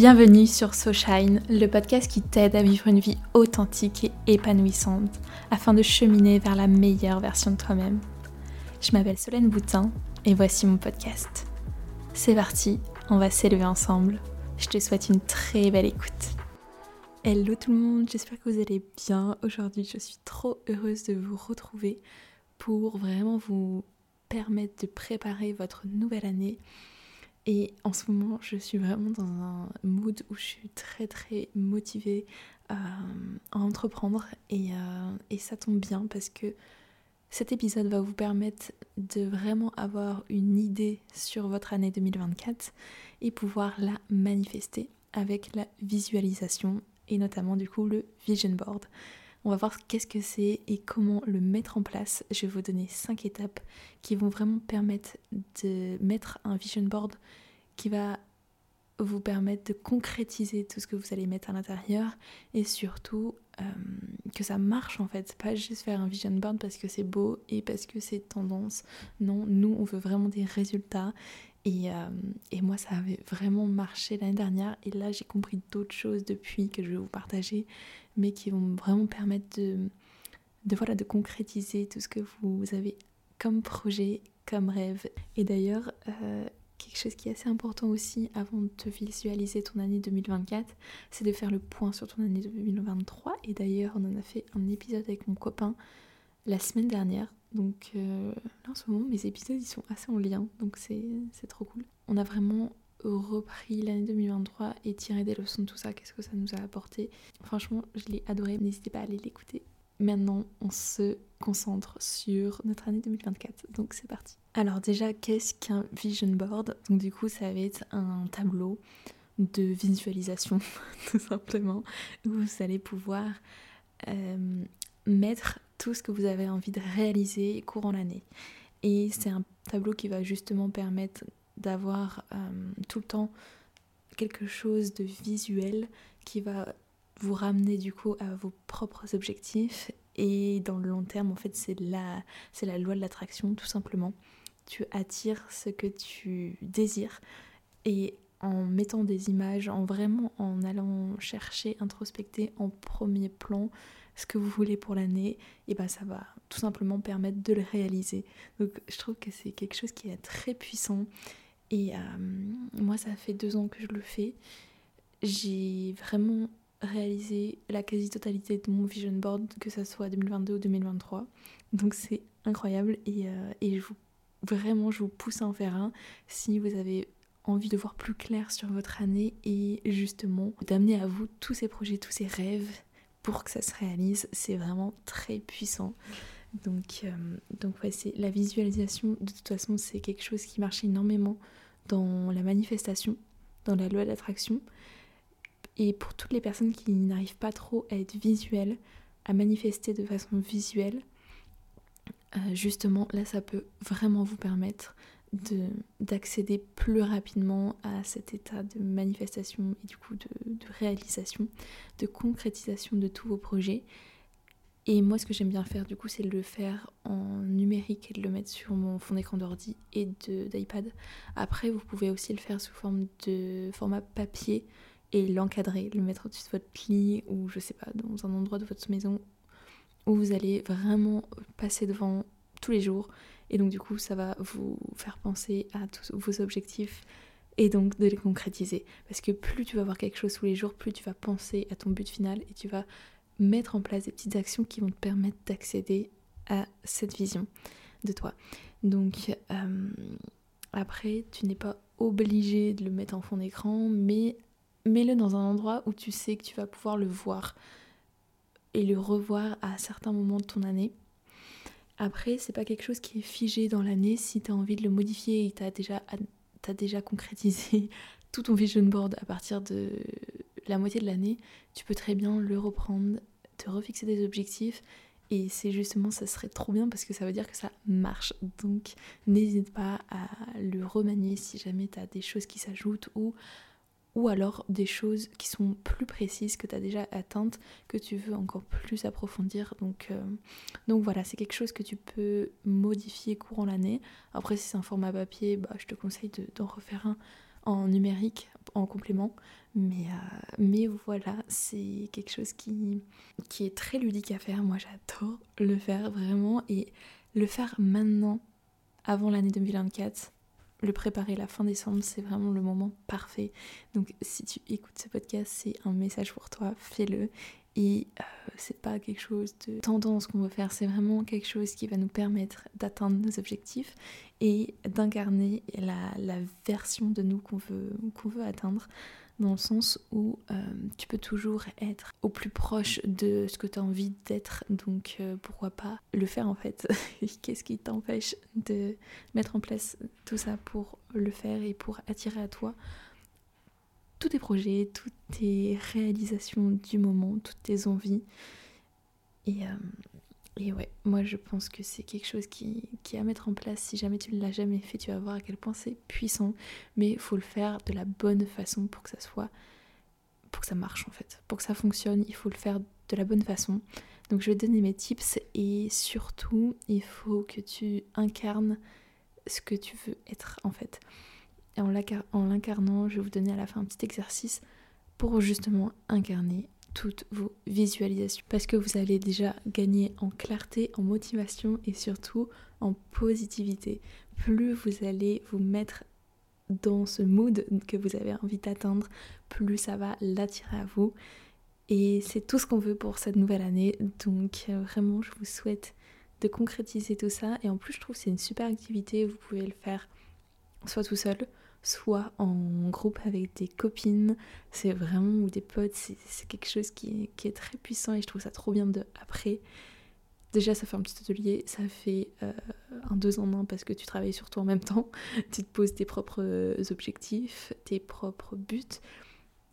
Bienvenue sur So Shine, le podcast qui t'aide à vivre une vie authentique et épanouissante afin de cheminer vers la meilleure version de toi-même. Je m'appelle Solène Boutin et voici mon podcast. C'est parti, on va s'élever ensemble. Je te souhaite une très belle écoute. Hello tout le monde, j'espère que vous allez bien. Aujourd'hui, je suis trop heureuse de vous retrouver pour vraiment vous permettre de préparer votre nouvelle année et en ce moment, je suis vraiment dans un mood où je suis très très motivée euh, à entreprendre et, euh, et, ça tombe bien parce que cet épisode va vous permettre de vraiment avoir une idée sur votre année 2024 et pouvoir la manifester avec la visualisation et notamment du coup le vision board. On va voir qu'est-ce que c'est et comment le mettre en place. Je vais vous donner 5 étapes qui vont vraiment permettre de mettre un vision board qui va vous permettre de concrétiser tout ce que vous allez mettre à l'intérieur et surtout euh, que ça marche en fait. Pas juste faire un vision board parce que c'est beau et parce que c'est tendance. Non, nous on veut vraiment des résultats et, euh, et moi ça avait vraiment marché l'année dernière et là j'ai compris d'autres choses depuis que je vais vous partager mais qui vont vraiment permettre de, voilà, de concrétiser tout ce que vous avez comme projet, comme rêve. Et d'ailleurs, euh, quelque chose qui est assez important aussi avant de visualiser ton année 2024, c'est de faire le point sur ton année 2023. Et d'ailleurs, on en a fait un épisode avec mon copain la semaine dernière. Donc euh, là en ce moment, mes épisodes ils sont assez en lien, donc c'est trop cool. On a vraiment repris l'année 2023 et tiré des leçons de tout ça, qu'est-ce que ça nous a apporté? Franchement, je l'ai adoré, n'hésitez pas à aller l'écouter. Maintenant, on se concentre sur notre année 2024, donc c'est parti. Alors déjà, qu'est-ce qu'un vision board? Donc du coup, ça va être un tableau de visualisation, tout simplement, où vous allez pouvoir euh, mettre tout ce que vous avez envie de réaliser courant l'année. Et c'est un tableau qui va justement permettre d'avoir euh, tout le temps quelque chose de visuel qui va vous ramener du coup à vos propres objectifs et dans le long terme en fait c'est la, c'est la loi de l'attraction tout simplement. Tu attires ce que tu désires et en mettant des images, en vraiment en allant chercher, introspecter en premier plan ce que vous voulez pour l'année, et ben ça va tout simplement permettre de le réaliser. Donc je trouve que c'est quelque chose qui est très puissant et euh, moi, ça fait deux ans que je le fais. J'ai vraiment réalisé la quasi-totalité de mon vision board, que ça soit 2022 ou 2023. Donc c'est incroyable et, euh, et je vous, vraiment, je vous pousse à en faire un si vous avez envie de voir plus clair sur votre année et justement d'amener à vous tous ces projets, tous ces rêves pour que ça se réalise. C'est vraiment très puissant. Donc, euh, donc la visualisation. De toute façon, c'est quelque chose qui marche énormément dans la manifestation, dans la loi d'attraction. Et pour toutes les personnes qui n'arrivent pas trop à être visuelles, à manifester de façon visuelle, euh, justement, là, ça peut vraiment vous permettre d'accéder plus rapidement à cet état de manifestation et du coup de, de réalisation, de concrétisation de tous vos projets et moi, ce que j'aime bien faire, du coup, c'est de le faire en numérique et de le mettre sur mon fond d'écran d'ordi et d'iPad. Après, vous pouvez aussi le faire sous forme de format papier et l'encadrer, le mettre au-dessus de votre lit ou je sais pas, dans un endroit de votre maison où vous allez vraiment passer devant tous les jours. Et donc, du coup, ça va vous faire penser à tous vos objectifs et donc de les concrétiser. Parce que plus tu vas voir quelque chose tous les jours, plus tu vas penser à ton but final et tu vas mettre en place des petites actions qui vont te permettre d'accéder à cette vision de toi. Donc euh, après, tu n'es pas obligé de le mettre en fond d'écran, mais mets-le dans un endroit où tu sais que tu vas pouvoir le voir et le revoir à certains moments de ton année. Après, c'est pas quelque chose qui est figé dans l'année. Si tu as envie de le modifier et tu as déjà, concrétisé tout ton vision board à partir de la moitié de l'année, tu peux très bien le reprendre, te refixer des objectifs. Et c'est justement, ça serait trop bien parce que ça veut dire que ça marche. Donc n'hésite pas à le remanier si jamais tu des choses qui s'ajoutent ou, ou alors des choses qui sont plus précises que tu as déjà atteintes, que tu veux encore plus approfondir. Donc, euh, donc voilà, c'est quelque chose que tu peux modifier courant l'année. Après, si c'est un format papier, bah, je te conseille d'en refaire un en numérique en complément. Mais, euh, mais voilà, c'est quelque chose qui, qui est très ludique à faire. Moi, j'adore le faire vraiment. Et le faire maintenant, avant l'année 2024, le préparer la fin décembre, c'est vraiment le moment parfait. Donc si tu écoutes ce podcast, c'est un message pour toi, fais-le. Et euh, c'est pas quelque chose de tendance qu'on veut faire, c'est vraiment quelque chose qui va nous permettre d'atteindre nos objectifs et d'incarner la, version de nous qu'on veut atteindre dans le sens où euh, tu peux toujours être au plus proche de ce que tu as envie d'être, donc euh, pourquoi pas le faire en fait. Qu'est-ce qui t'empêche de mettre en place tout ça pour le faire et pour attirer à toi tous tes projets, toutes tes réalisations du moment, toutes tes envies? Et, euh, et ouais, moi je pense que c'est quelque chose qui, est à mettre en place. Si jamais tu ne l'as jamais fait, tu vas voir à quel point c'est puissant. Mais il faut le faire de la bonne façon pour que ça soit. pour que ça marche en fait. Pour que ça fonctionne, il faut le faire de la bonne façon. Donc je vais te donner mes tips et surtout, il faut que tu incarnes ce que tu veux être en fait. Et en l'incarnant, je vais vous donner à la fin un petit exercice pour justement incarner toutes vos visualisations parce que vous allez déjà gagner en clarté, en motivation et surtout en positivité. Plus vous allez vous mettre dans ce mood que vous avez envie d'atteindre, plus ça va l'attirer à vous. Et c'est tout ce qu'on veut pour cette nouvelle année. Donc euh, vraiment, je vous souhaite de concrétiser tout ça. Et en plus, je trouve que c'est une super activité. Vous pouvez le faire soit tout seul, soit en groupe avec des copines, c'est vraiment, ou des potes, c'est quelque chose qui est, très puissant et je trouve ça trop bien de après. Déjà, ça fait un petit atelier, ça fait euh, un deux en un parce que tu travailles sur toi en même temps, tu te poses tes propres objectifs, tes propres buts,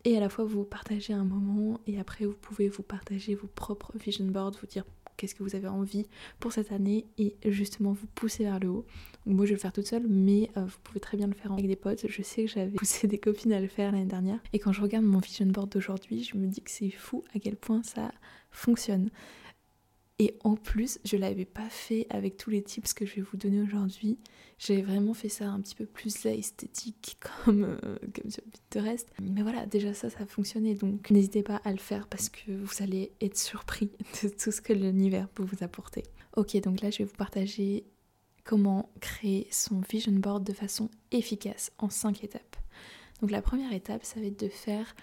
et à la fois vous partagez un moment, et après vous pouvez vous partager vos propres vision boards, vous dire qu'est-ce que vous avez envie pour cette année et justement vous pousser vers le haut. moi je vais le faire toute seule, mais euh, vous pouvez très bien le faire avec des potes. Je sais que j'avais poussé des copines à le faire l'année dernière et quand je regarde mon vision board d'aujourd'hui, je me dis que c'est fou à quel point ça fonctionne. Et en plus, je l'avais pas fait avec tous les tips que je vais vous donner aujourd'hui. J'ai vraiment fait ça un petit peu plus esthétique comme, euh, comme sur Pinterest. Mais voilà, déjà ça, ça a fonctionné. Donc n'hésitez pas à le faire parce que vous allez être surpris de tout ce que l'univers peut vous apporter. Ok, donc là, je vais vous partager comment créer son vision board de façon efficace en 5 étapes. Donc la première étape, ça va être de faire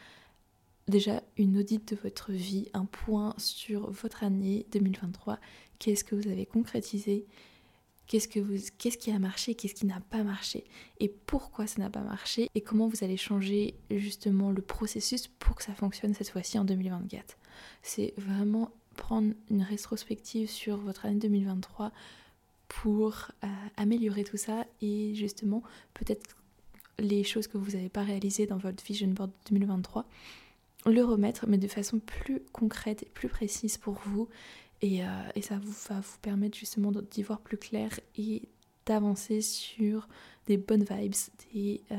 déjà une audite de votre vie, un point sur votre année 2023. Qu'est-ce que vous avez concrétisé? Qu'est-ce, qui a marché Qu'est-ce qui n'a pas marché? Et pourquoi ça n'a pas marché? Et comment vous allez changer justement le processus pour que ça fonctionne cette fois-ci en 2024 C'est vraiment prendre une rétrospective sur votre année 2023 pour euh, améliorer tout ça et justement peut-être les choses que vous n'avez pas réalisées dans votre vision board 2023 le remettre, mais de façon plus concrète et plus précise pour vous. Et, euh, ça vous, va vous permettre justement d'y voir plus clair et d'avancer sur des bonnes vibes, des, euh,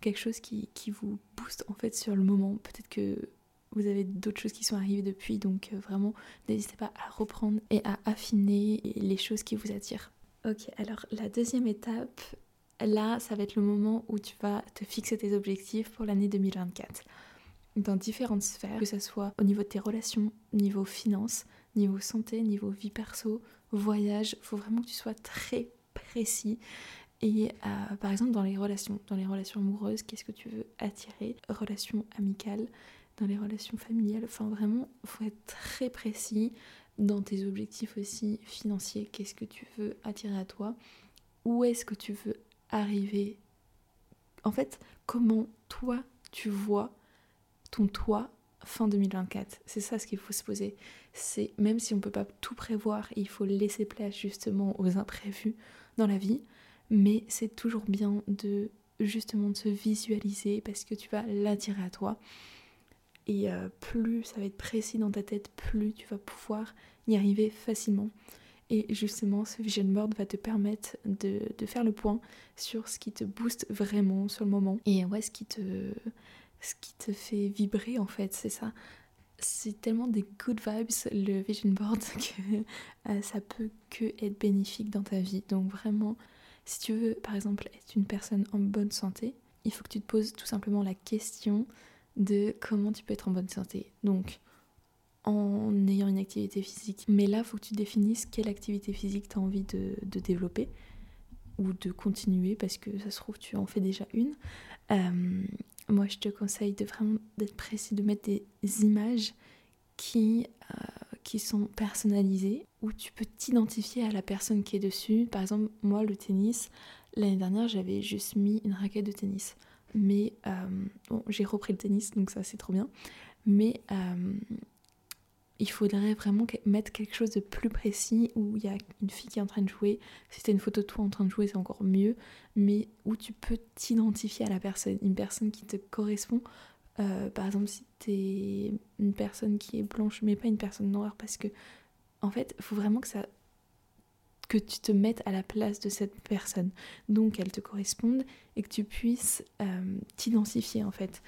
quelque chose qui, vous booste en fait sur le moment. Peut-être que vous avez d'autres choses qui sont arrivées depuis, donc euh, vraiment n'hésitez pas à reprendre et à affiner les choses qui vous attirent. Ok, alors la deuxième étape, là, ça va être le moment où tu vas te fixer tes objectifs pour l'année 2024 dans différentes sphères, que ce soit au niveau de tes relations, niveau finances, niveau santé, niveau vie perso, voyage. Il faut vraiment que tu sois très précis. Et euh, par exemple dans les relations, dans les relations amoureuses, qu'est-ce que tu veux attirer? Relations amicales, dans les relations familiales. Enfin vraiment, faut être très précis dans tes objectifs aussi financiers. Qu'est-ce que tu veux attirer à toi? Où est-ce que tu veux arriver? En fait, comment toi tu vois ton toi fin 2024. C'est ça ce qu'il faut se poser. C'est même si on peut pas tout prévoir, il faut laisser place justement aux imprévus dans la vie, mais c'est toujours bien de justement de se visualiser parce que tu vas l'attirer à toi. Et euh, plus ça va être précis dans ta tête, plus tu vas pouvoir y arriver facilement. Et justement, ce vision board va te permettre de, de faire le point sur ce qui te booste vraiment sur le moment et ouais, ce qui te, ce qui te fait vibrer en fait, c'est ça. C'est tellement des good vibes le vision board que euh, ça peut que être bénéfique dans ta vie. Donc vraiment, si tu veux par exemple être une personne en bonne santé, il faut que tu te poses tout simplement la question de comment tu peux être en bonne santé. Donc, en ayant une activité physique. Mais là, il faut que tu définisses quelle activité physique tu as envie de, développer ou de continuer parce que ça se trouve, tu en fais déjà une. Euh, moi, je te conseille de vraiment d'être précis, de mettre des images qui, euh, qui sont personnalisées, où tu peux t'identifier à la personne qui est dessus. Par exemple, moi, le tennis, l'année dernière, j'avais juste mis une raquette de tennis. Mais euh, bon, j'ai repris le tennis, donc ça c'est trop bien. Mais il faudrait vraiment mettre quelque chose de plus précis où il y a une fille qui est en train de jouer. Si c'est une photo de toi en train de jouer, c'est encore mieux. Mais où tu peux t'identifier à la personne, une personne qui te correspond. Euh, par exemple, si t'es une personne qui est blanche, mais pas une personne noire, parce que en fait, faut vraiment que ça que tu te mettes à la place de cette personne, donc qu'elle te corresponde et que tu puisses euh, t'identifier en fait.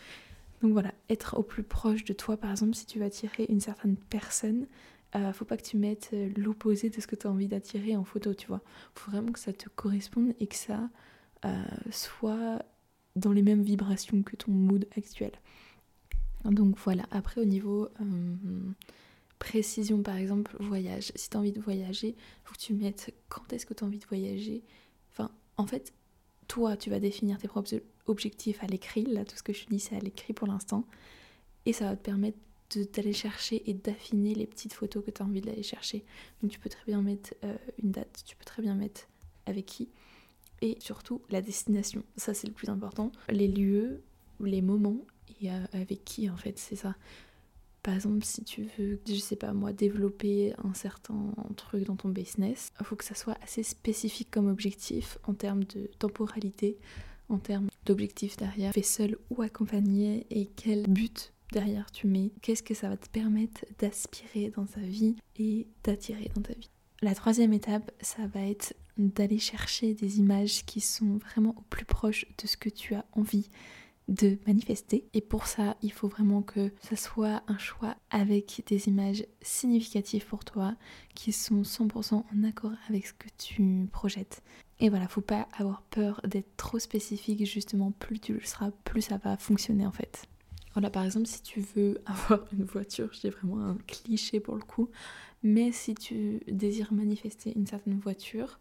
Donc voilà, être au plus proche de toi, par exemple, si tu vas attirer une certaine personne, euh, faut pas que tu mettes euh, l'opposé de ce que tu as envie d'attirer en photo, tu vois. Faut vraiment que ça te corresponde et que ça euh, soit dans les mêmes vibrations que ton mood actuel. Donc voilà, après au niveau précision, par exemple, voyage. Si tu as envie de voyager, faut que tu mettes quand est-ce que tu as envie de voyager. Enfin, en fait, toi, tu vas définir tes propres objectifs à l'écrit. Là, tout ce que je te dis, c'est à l'écrit pour l'instant. Et ça va te permettre d'aller chercher et d'affiner les petites photos que tu as envie d'aller chercher. Donc, tu peux très bien mettre euh, une date, tu peux très bien mettre avec qui. Et surtout, la destination. Ça, c'est le plus important. Les lieux, les moments et euh, avec qui, en fait, c'est ça. Par exemple, si tu veux, je sais pas moi, développer un certain truc dans ton business, il faut que ça soit assez spécifique comme objectif en termes de temporalité, en termes d'objectifs derrière. Fais seul ou accompagné et quel but derrière tu mets? Qu'est-ce que ça va te permettre d'aspirer dans ta vie et d'attirer dans ta vie? La troisième étape, ça va être d'aller chercher des images qui sont vraiment au plus proche de ce que tu as envie de manifester. Et pour ça, il faut vraiment que ça soit un choix avec des images significatives pour toi, qui sont 100% en accord avec ce que tu projettes. Et voilà, faut pas avoir peur d'être trop spécifique, justement, plus tu le seras, plus ça va fonctionner en fait. Voilà, par exemple, si tu veux avoir une voiture, j'ai vraiment un cliché pour le coup, mais si tu désires manifester une certaine voiture,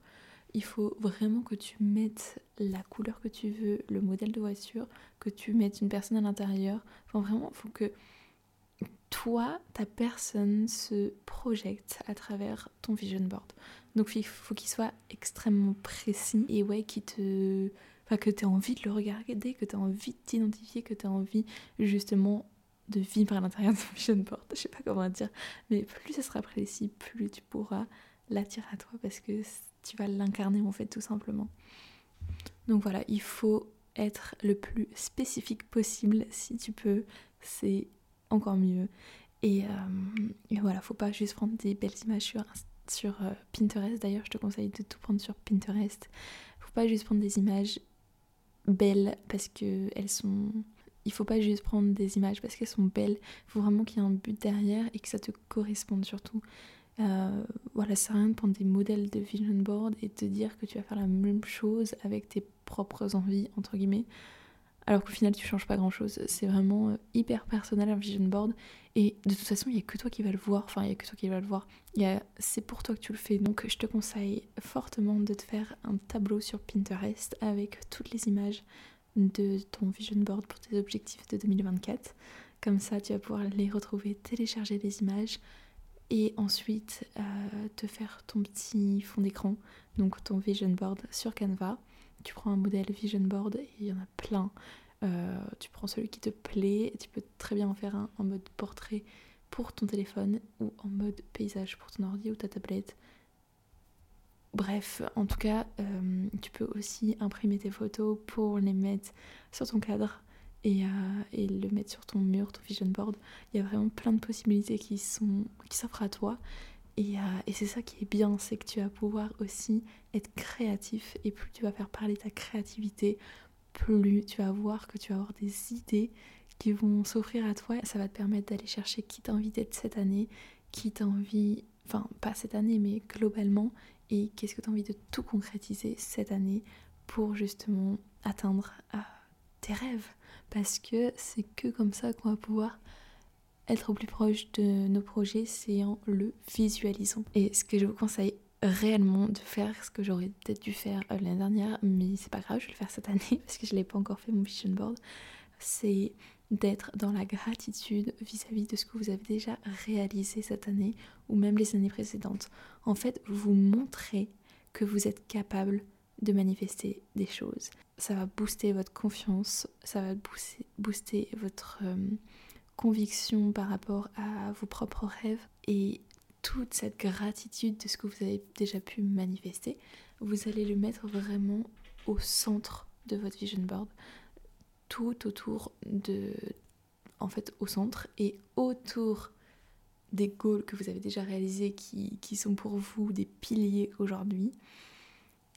il faut vraiment que tu mettes la couleur que tu veux, le modèle de voiture, que tu mettes une personne à l'intérieur. Enfin, vraiment, il faut que toi, ta personne se projette à travers ton vision board. Donc, il faut qu'il soit extrêmement précis et ouais, qui te. Enfin, que tu aies envie de le regarder, que tu aies envie de t'identifier, que tu aies envie justement de vivre à l'intérieur de ton vision board. Je sais pas comment dire, mais plus ça sera précis, plus tu pourras l'attirer à toi parce que tu vas l'incarner en fait tout simplement. Donc voilà, il faut être le plus spécifique possible si tu peux, c'est encore mieux. Et, euh, et, voilà, faut pas juste prendre des belles images sur, euh, Pinterest. D'ailleurs, je te conseille de tout prendre sur Pinterest. Faut pas juste prendre des images belles parce que elles sont. Il faut pas juste prendre des images parce qu'elles sont belles. Il faut vraiment qu'il y ait un but derrière et que ça te corresponde surtout. Euh, voilà, ça sert à rien de prendre des modèles de vision board et te dire que tu vas faire la même chose avec tes propres envies, entre guillemets, alors qu'au final tu changes pas grand chose. C'est vraiment euh, hyper personnel un vision board et de toute façon, il y a que toi qui vas le voir. Enfin, il y a que toi qui vas le voir. C'est pour toi que tu le fais. Donc, je te conseille fortement de te faire un tableau sur Pinterest avec toutes les images de ton vision board pour tes objectifs de 2024. Comme ça, tu vas pouvoir les retrouver, télécharger les images et ensuite euh, te faire ton petit fond d'écran, donc ton vision board sur Canva. Tu prends un modèle vision board il y en a plein. Euh, tu prends celui qui te plaît tu peux très bien en faire un en mode portrait pour ton téléphone ou en mode paysage pour ton ordi ou ta tablette. Bref, en tout cas, euh, tu peux aussi imprimer tes photos pour les mettre sur ton cadre et, et, le mettre sur ton mur, ton vision board. Il y a vraiment plein de possibilités qui sont qui s'offrent à toi. Et, et c'est ça qui est bien, c'est que tu vas pouvoir aussi être créatif et plus tu vas faire parler ta créativité, plus tu vas voir que tu vas avoir des idées qui vont s'offrir à toi. Ça va te permettre d'aller chercher qui t'a envie d'être cette année, qui t'a envie, enfin pas cette année, mais globalement, et qu'est-ce que tu as envie de tout concrétiser cette année pour justement atteindre tes rêves. Parce que c'est que comme ça qu'on va pouvoir être au plus proche de nos projets, c'est en le visualisant. Et ce que je vous conseille réellement de faire, ce que j'aurais peut-être dû faire euh, l'année dernière, mais c'est pas grave, je vais le faire cette année parce que je l'ai pas encore fait mon vision board, c'est d'être dans la gratitude vis-à-vis de ce que vous avez déjà réalisé cette année ou même les années précédentes. En fait, vous montrez que vous êtes capable de manifester des choses. Ça va booster votre confiance, ça va booster, votre euh, conviction par rapport à vos propres rêves. Et toute cette gratitude de ce que vous avez déjà pu manifester, vous allez le mettre vraiment au centre de votre vision board, tout autour de, en fait, au centre et autour des goals que vous avez déjà réalisés qui, qui sont pour vous des piliers aujourd'hui,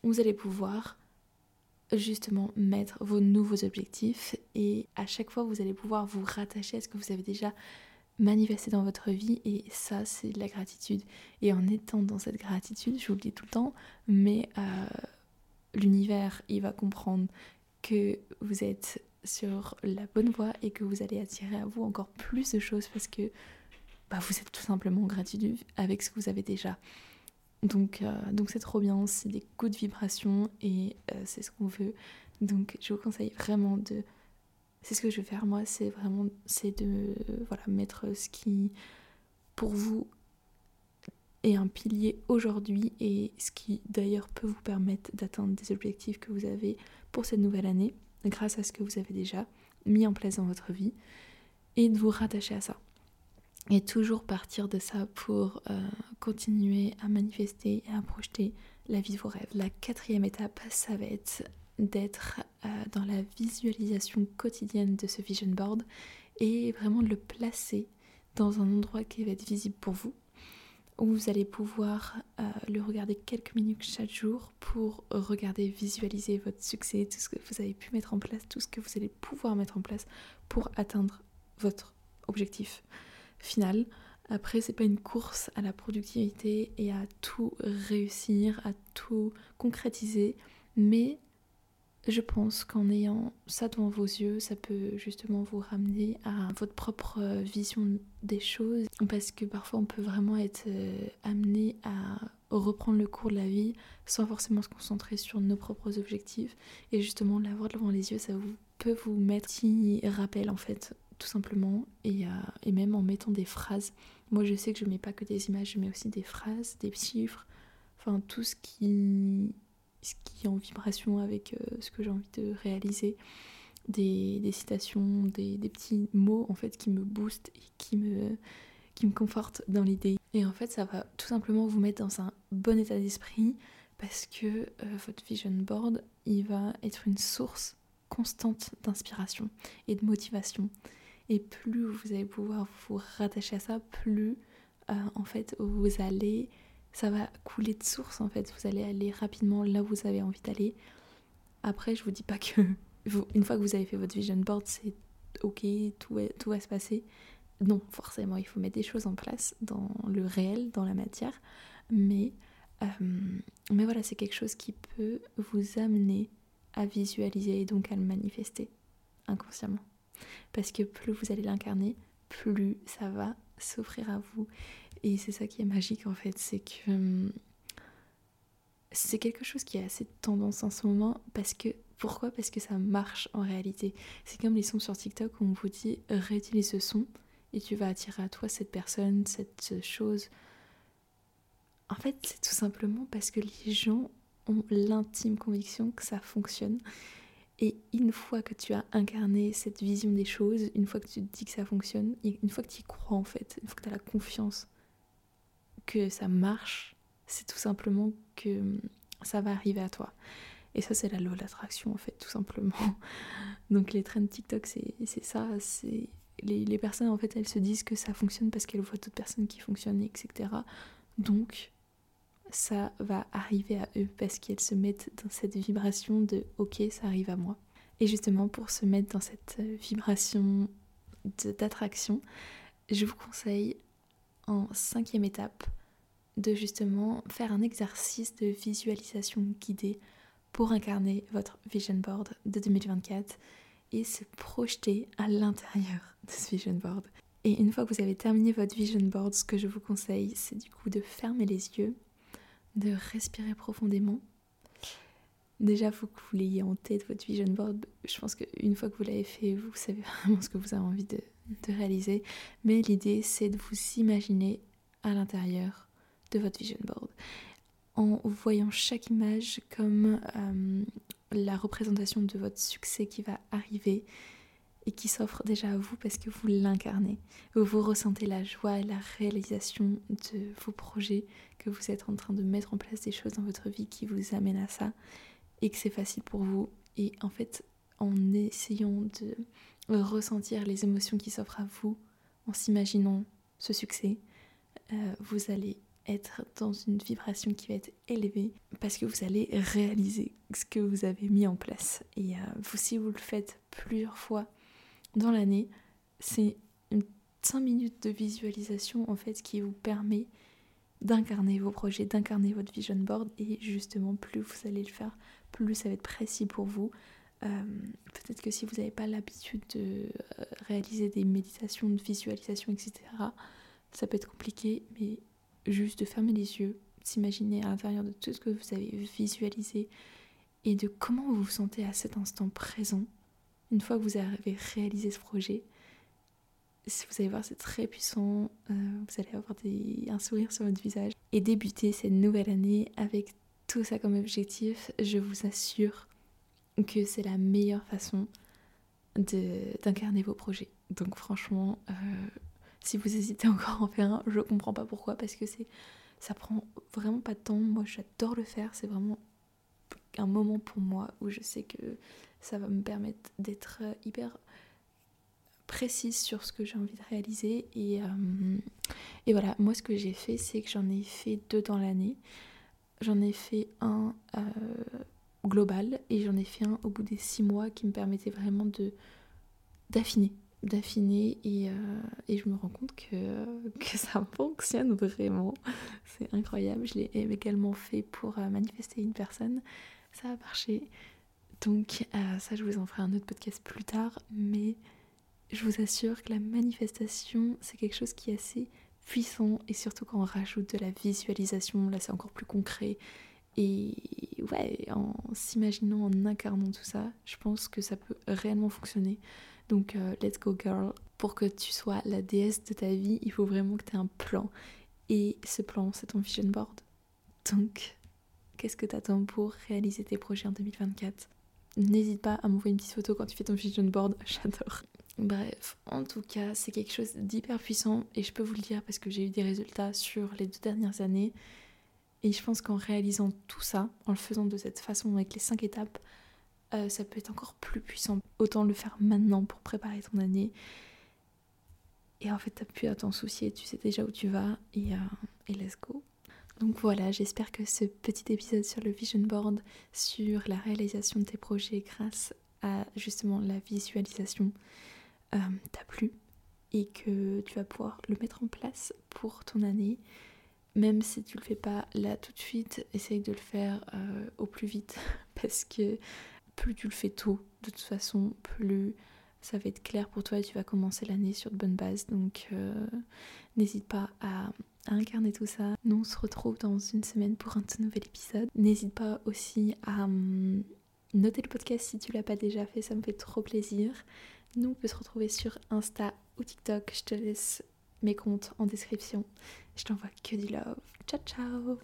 vous allez pouvoir justement mettre vos nouveaux objectifs et à chaque fois vous allez pouvoir vous rattacher à ce que vous avez déjà manifesté dans votre vie et ça c'est de la gratitude. Et en étant dans cette gratitude je vous le dis tout le temps mais euh, l'univers il va comprendre que vous êtes sur la bonne voie et que vous allez attirer à vous encore plus de choses parce que bah, vous êtes tout simplement en gratitude avec ce que vous avez déjà donc, euh, donc c'est trop bien, c'est des coups de vibration et euh, c'est ce qu'on veut. Donc je vous conseille vraiment de... C'est ce que je vais faire moi, c'est vraiment c'est de voilà, mettre ce qui pour vous est un pilier aujourd'hui et ce qui d'ailleurs peut vous permettre d'atteindre des objectifs que vous avez pour cette nouvelle année grâce à ce que vous avez déjà mis en place dans votre vie et de vous rattacher à ça et toujours partir de ça pour euh, continuer à manifester et à projeter la vie de vos rêves. La quatrième étape, ça va être d'être euh, dans la visualisation quotidienne de ce vision board et vraiment de le placer dans un endroit qui va être visible pour vous, où vous allez pouvoir euh, le regarder quelques minutes chaque jour pour regarder, visualiser votre succès, tout ce que vous avez pu mettre en place, tout ce que vous allez pouvoir mettre en place pour atteindre votre objectif final. Après, c'est pas une course à la productivité et à tout réussir, à tout concrétiser, mais je pense qu'en ayant ça devant vos yeux, ça peut justement vous ramener à votre propre vision des choses, parce que parfois on peut vraiment être euh, amené à reprendre le cours de la vie sans forcément se concentrer sur nos propres objectifs, et justement l'avoir devant les yeux, ça peut vous mettre petit rappel en fait tout simplement, et, euh, et, même en mettant des phrases. Moi, je sais que je mets pas que des images, je mets aussi des phrases, des chiffres, enfin tout ce qui, ce qui est en vibration avec euh, ce que j'ai envie de réaliser, des, des citations, des, des, petits mots en fait qui me boostent et qui me, qui me confortent dans l'idée. Et en fait, ça va tout simplement vous mettre dans un bon état d'esprit parce que euh, votre vision board, il va être une source constante d'inspiration et de motivation. Et plus vous allez pouvoir vous rattacher à ça, plus euh, en fait vous allez, ça va couler de source en fait. Vous allez aller rapidement là où vous avez envie d'aller. Après, je vous dis pas que une fois que vous avez fait votre vision board, c'est ok, tout, va se passer. Non, forcément, il faut mettre des choses en place dans le réel, dans la matière. Mais, euh, mais voilà, c'est quelque chose qui peut vous amener à visualiser et donc à le manifester inconsciemment. Parce que plus vous allez l'incarner, plus ça va s'offrir à vous. Et c'est ça qui est magique en fait, c'est que hum, c'est quelque chose qui a assez de tendance en ce moment parce que pourquoi? Parce que ça marche en réalité. C'est comme les sons sur TikTok où on vous dit réutilise ce son et tu vas attirer à toi cette personne, cette chose. En fait, c'est tout simplement parce que les gens ont l'intime conviction que ça fonctionne et une fois que tu as incarné cette vision des choses, une fois que tu te dis que ça fonctionne, une fois que tu y crois en fait, une fois que tu as la confiance que ça marche, c'est tout simplement que hum, ça va arriver à toi. Et ça, c'est la loi de l'attraction en fait, tout simplement. Donc les trends TikTok, c'est ça. les, les, personnes en fait, elles se disent que ça fonctionne parce qu'elles voient d'autres personnes qui fonctionnent, etc. Donc ça va arriver à eux parce qu'elles se mettent dans cette vibration de ok, ça arrive à moi. Et justement, pour se mettre dans cette euh, vibration d'attraction, je vous conseille en cinquième étape de justement faire un exercice de visualisation guidée pour incarner votre vision board de 2024 et se projeter à l'intérieur de ce vision board. Et une fois que vous avez terminé votre vision board, ce que je vous conseille, c'est du coup de fermer les yeux, de respirer profondément. Déjà, faut que vous l'ayez en tête, votre vision board. Je pense qu'une fois que vous l'avez fait, vous savez vraiment ce que vous avez envie de, réaliser. Mais l'idée, c'est de vous imaginer à l'intérieur de votre vision board. En voyant chaque image comme euh, la représentation de votre succès qui va arriver et qui s'offre déjà à vous parce que vous l'incarnez. Vous ressentez la joie et la réalisation de vos projets, que vous êtes en train de mettre en place des choses dans votre vie qui vous amènent à ça et que c'est facile pour vous. Et en fait, en essayant de ressentir les émotions qui s'offrent à vous, en s'imaginant ce succès, euh, vous allez être dans une vibration qui va être élevée parce que vous allez réaliser ce que vous avez mis en place. Et euh, vous, si vous le faites plusieurs fois dans l'année, c'est 5 minutes de visualisation en fait qui vous permet d'incarner vos projets, d'incarner votre vision board et justement plus vous allez le faire, plus ça va être précis pour vous. Euh, peut-être que si vous n'avez pas l'habitude de euh, réaliser des méditations, de visualisation, etc., ça peut être compliqué, mais juste de fermer les yeux, s'imaginer à l'intérieur de tout ce que vous avez visualisé et de comment vous vous sentez à cet instant présent, une fois que vous avez réalisé ce projet, vous allez voir, c'est très puissant. Euh, vous allez avoir un sourire sur votre visage. Et débuter cette nouvelle année avec tout ça comme objectif, je vous assure que c'est la meilleure façon d'incarner vos projets. Donc franchement, euh, si vous hésitez encore à en faire un, je comprends pas pourquoi, parce que c'est ça prend vraiment pas de temps. Moi, j'adore le faire. C'est vraiment un moment pour moi où je sais que ça va me permettre d'être euh, hyper précise sur ce que j'ai envie de réaliser. Et, euh, et voilà, moi ce que j'ai fait, c'est que j'en ai fait deux dans l'année. J'en ai fait un euh, global et j'en ai fait un au bout des six mois qui me permettait vraiment de d'affiner d'affiner et, et, je me rends compte que, que ça fonctionne vraiment. C'est incroyable. Je l'ai également fait pour manifester une personne. Ça a marché. Donc euh, ça, je vous en ferai un autre podcast plus tard, mais je vous assure que la manifestation, c'est quelque chose qui est assez puissant, et surtout quand on rajoute de la visualisation, là c'est encore plus concret. Et ouais, en s'imaginant, en incarnant tout ça, je pense que ça peut réellement fonctionner. Donc euh, let's go girl. Pour que tu sois la déesse de ta vie, il faut vraiment que tu aies un plan. Et ce plan, c'est ton vision board. Donc, qu'est-ce que tu attends pour réaliser tes projets en 2024 N'hésite pas à m'envoyer une petite photo quand tu fais ton vision board, j'adore. Bref, en tout cas, c'est quelque chose d'hyper puissant et je peux vous le dire parce que j'ai eu des résultats sur les deux dernières années. Et je pense qu'en réalisant tout ça, en le faisant de cette façon avec les cinq étapes, euh, ça peut être encore plus puissant. Autant le faire maintenant pour préparer ton année. Et en fait, t'as plus à t'en soucier, tu sais déjà où tu vas et, euh, et let's go. Donc voilà, j'espère que ce petit épisode sur le vision board, sur la réalisation de tes projets grâce à justement la visualisation, euh, t'a plu et que tu vas pouvoir le mettre en place pour ton année. Même si tu le fais pas là tout de suite, essaye de le faire euh, au plus vite parce que plus tu le fais tôt, de toute façon, plus ça va être clair pour toi et tu vas commencer l'année sur de bonnes bases. Donc euh, n'hésite pas à incarner tout ça. Nous, on se retrouve dans une semaine pour un tout nouvel épisode. N'hésite pas aussi à hum, noter le podcast si tu l'as pas déjà fait, ça me fait trop plaisir. Nous, on peut se retrouver sur Insta ou TikTok. Je te laisse mes comptes en description. Je t'envoie que du love. Ciao, ciao